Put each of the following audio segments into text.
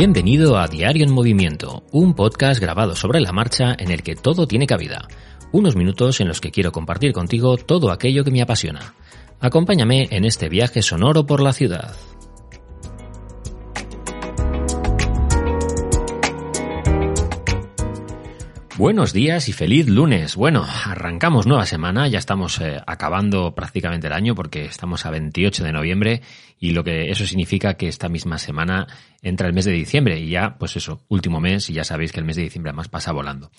Bienvenido a Diario en Movimiento, un podcast grabado sobre la marcha en el que todo tiene cabida. Unos minutos en los que quiero compartir contigo todo aquello que me apasiona. Acompáñame en este viaje sonoro por la ciudad. Buenos días y feliz lunes. Bueno, arrancamos nueva semana, ya estamos eh, acabando prácticamente el año porque estamos a 28 de noviembre y lo que eso significa que esta misma semana entra el mes de diciembre y ya, pues eso, último mes y ya sabéis que el mes de diciembre además pasa volando.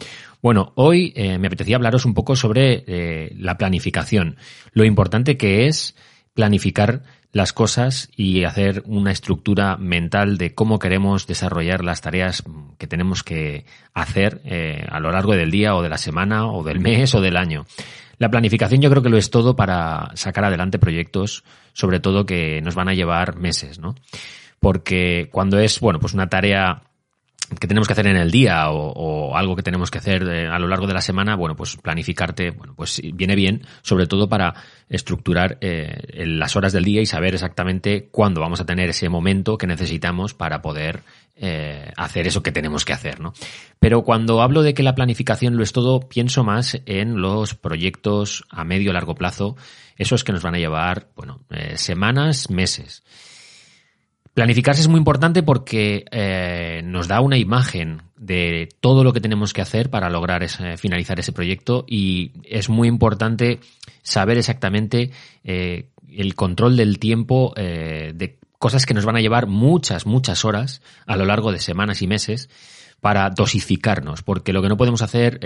Bueno, hoy eh, me apetecía hablaros un poco sobre eh, la planificación, lo importante que es planificar las cosas y hacer una estructura mental de cómo queremos desarrollar las tareas que tenemos que hacer eh, a lo largo del día o de la semana o del mes o del año. La planificación yo creo que lo es todo para sacar adelante proyectos, sobre todo que nos van a llevar meses, ¿no? Porque cuando es, bueno, pues una tarea que tenemos que hacer en el día o, algo que tenemos que hacer eh, a lo largo de la semana, bueno, pues planificarte, bueno, pues viene bien, sobre todo para estructurar eh, las horas del día y saber exactamente cuándo vamos a tener ese momento que necesitamos para poder eh, hacer eso que tenemos que hacer, ¿no? Pero cuando hablo de que la planificación lo es todo, pienso más en los proyectos a medio largo plazo, esos que nos van a llevar, bueno, semanas, meses. Planificarse es muy importante porque eh, nos da una imagen de todo lo que tenemos que hacer para lograr finalizar ese proyecto y es muy importante saber exactamente eh, el control del tiempo eh, de cosas que nos van a llevar muchas, muchas horas a lo largo de semanas y meses para dosificarnos, porque lo que no podemos hacer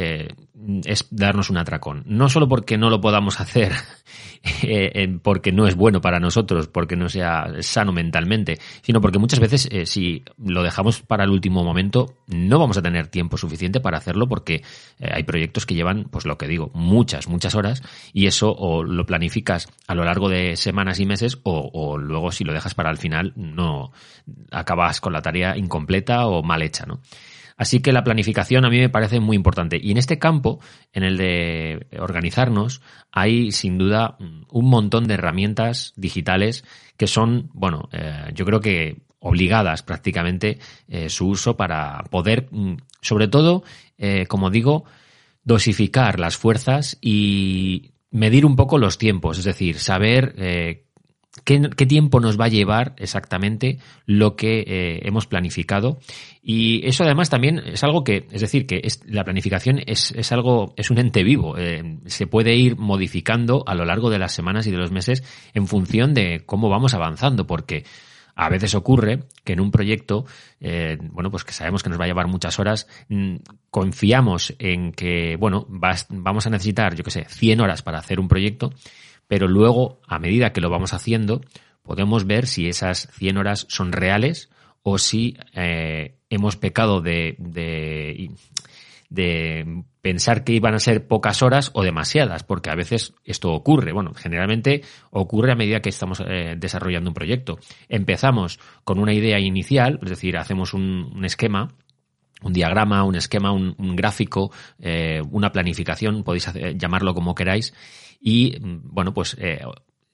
es darnos un atracón. No solo porque no lo podamos hacer, eh, porque no es bueno para nosotros, porque no sea sano mentalmente, sino porque muchas veces eh, si lo dejamos para el último momento, no vamos a tener tiempo suficiente para hacerlo porque hay proyectos que llevan, pues lo que digo, muchas, muchas horas y eso o lo planificas a lo largo de semanas y meses o, o luego si lo dejas para el final no acabas con la tarea incompleta o mal hecha, ¿no? Así que la planificación a mí me parece muy importante. Y en este campo, en el de organizarnos, hay sin duda un montón de herramientas digitales que son, bueno, eh, yo creo que obligadas prácticamente eh, su uso para poder, mm, sobre todo, eh, como digo, dosificar las fuerzas y medir un poco los tiempos, es decir, saber ¿Qué, tiempo nos va a llevar exactamente lo que eh, hemos planificado? Y eso además también es algo que, es decir, que la planificación es, es, algo, es un ente vivo. Eh, se puede ir modificando a lo largo de las semanas y de los meses en función de cómo vamos avanzando, porque a veces ocurre que en un proyecto, eh, bueno, pues que sabemos que nos va a llevar muchas horas, mm, confiamos en que, bueno, vamos a necesitar, yo qué sé, 100 horas para hacer un proyecto pero luego, a medida que lo vamos haciendo, podemos ver si esas 100 horas son reales o si eh, hemos pecado de, de, de, pensar que iban a ser pocas horas o demasiadas, porque a veces esto ocurre. Bueno, generalmente ocurre a medida que estamos eh, desarrollando un proyecto. Empezamos con una idea inicial, es decir, hacemos un, un esquema un diagrama, un esquema, un, gráfico, eh, una planificación, podéis llamarlo como queráis, y bueno, pues eh,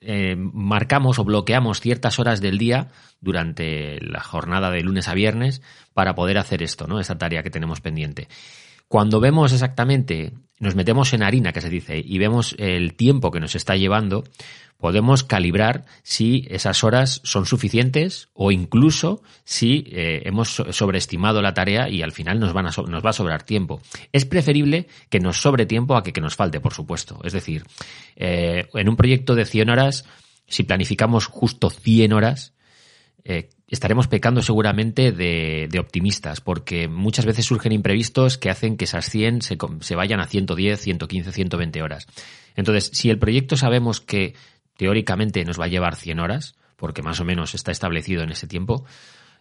eh, marcamos o bloqueamos ciertas horas del día durante la jornada de lunes a viernes para poder hacer esto, ¿no? Esa tarea que tenemos pendiente. Cuando vemos exactamente, nos metemos en harina, que se dice, y vemos el tiempo que nos está llevando, podemos calibrar si esas horas son suficientes o incluso si eh, hemos sobreestimado la tarea y al final nos, va a sobrar tiempo. Es preferible que nos sobre tiempo a que, que nos falte, por supuesto. Es decir, eh, en un proyecto de 100 horas, si planificamos justo 100 horas, eh, estaremos pecando seguramente de, optimistas, porque muchas veces surgen imprevistos que hacen que esas 100 se, se vayan a 110, 115, 120 horas. Entonces, si el proyecto sabemos que teóricamente nos va a llevar 100 horas, porque más o menos está establecido en ese tiempo,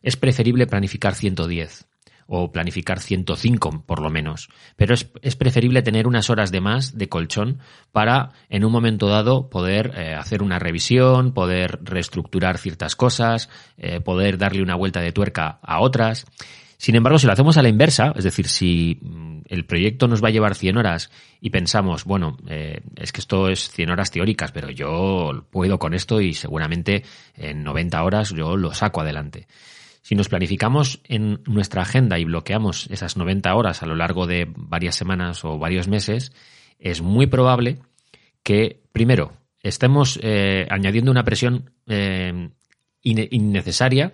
es preferible planificar 110 o planificar 105 por lo menos. Pero es, preferible tener unas horas de más de colchón para en un momento dado poder eh, hacer una revisión, poder reestructurar ciertas cosas, eh, poder darle una vuelta de tuerca a otras. Sin embargo, si lo hacemos a la inversa, es decir, si mm, el proyecto nos va a llevar 100 horas y pensamos, bueno, eh, es que esto es 100 horas teóricas, pero yo puedo con esto y seguramente en 90 horas yo lo saco adelante. Si nos planificamos en nuestra agenda y bloqueamos esas 90 horas a lo largo de varias semanas o varios meses, es muy probable que, primero, estemos eh, añadiendo una presión eh, innecesaria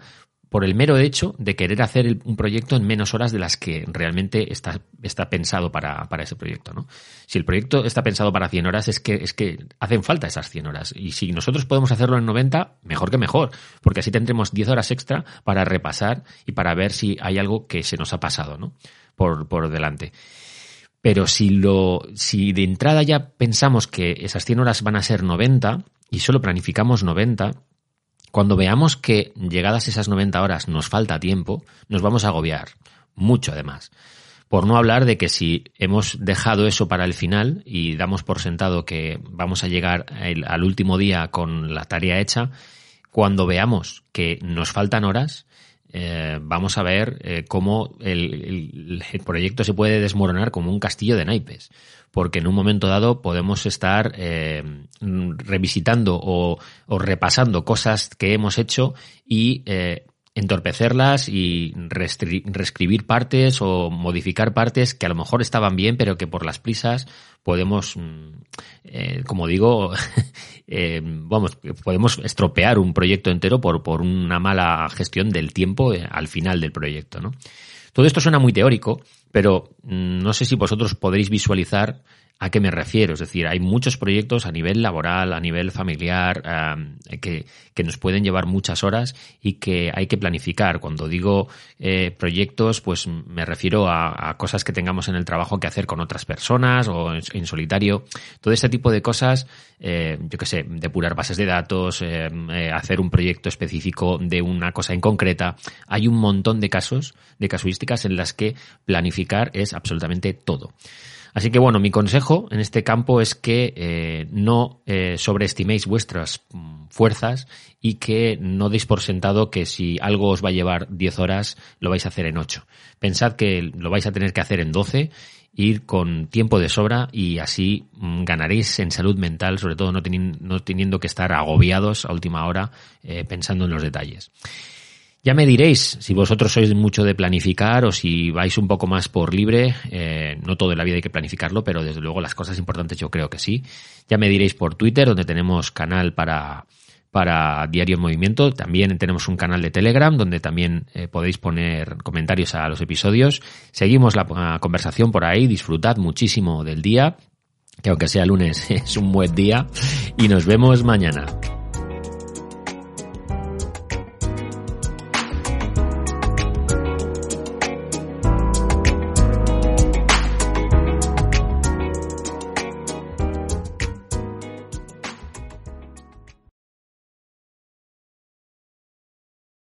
por el mero hecho de querer hacer un proyecto en menos horas de las que realmente está, está pensado para, ese proyecto. ¿no? Si el proyecto está pensado para 100 horas, es que, es que hacen falta esas 100 horas. Y si nosotros podemos hacerlo en 90, mejor que mejor, porque así tendremos 10 horas extra para repasar y para ver si hay algo que se nos ha pasado ¿no? por, por delante. Pero si, lo, si de entrada ya pensamos que esas 100 horas van a ser 90 y solo planificamos 90, cuando veamos que llegadas esas 90 horas nos falta tiempo, nos vamos a agobiar, mucho además. Por no hablar de que si hemos dejado eso para el final y damos por sentado que vamos a llegar al último día con la tarea hecha, cuando veamos que nos faltan horas, eh, vamos a ver eh, cómo el, proyecto se puede desmoronar como un castillo de naipes, porque en un momento dado podemos estar eh, revisitando o, repasando cosas que hemos hecho y entorpecerlas y reescribir partes o modificar partes que a lo mejor estaban bien, pero que por las prisas podemos, mm, eh, como digo, eh, vamos, podemos estropear un proyecto entero por, por una mala gestión del tiempo eh, al final del proyecto, ¿no? Todo esto suena muy teórico, pero mm, no sé si vosotros podréis visualizar ¿A qué me refiero? Es decir, hay muchos proyectos a nivel laboral, a nivel familiar, que, que, nos pueden llevar muchas horas y que hay que planificar. Cuando digo eh, proyectos, pues me refiero a, cosas que tengamos en el trabajo que hacer con otras personas o en, solitario. Todo este tipo de cosas, eh, yo qué sé, depurar bases de datos, eh, hacer un proyecto específico de una cosa en concreta. Hay un montón de casos, de casuísticas en las que planificar es absolutamente todo. Así que bueno, mi consejo en este campo es que eh, no eh, sobreestiméis vuestras mm, fuerzas y que no deis por sentado que si algo os va a llevar 10 horas, lo vais a hacer en 8. Pensad que lo vais a tener que hacer en 12 ir con tiempo de sobra y así mm, ganaréis en salud mental, sobre todo no, teniendo que estar agobiados a última hora eh, pensando en los detalles. Ya me diréis si vosotros sois mucho de planificar o si vais un poco más por libre. Eh, no todo en la vida hay que planificarlo, pero desde luego las cosas importantes yo creo que sí. Ya me diréis por Twitter, donde tenemos canal para, para Diario en Movimiento. También tenemos un canal de Telegram, donde también eh, podéis poner comentarios a los episodios. Seguimos la conversación por ahí. Disfrutad muchísimo del día, que aunque sea lunes es un buen día. Y nos vemos mañana.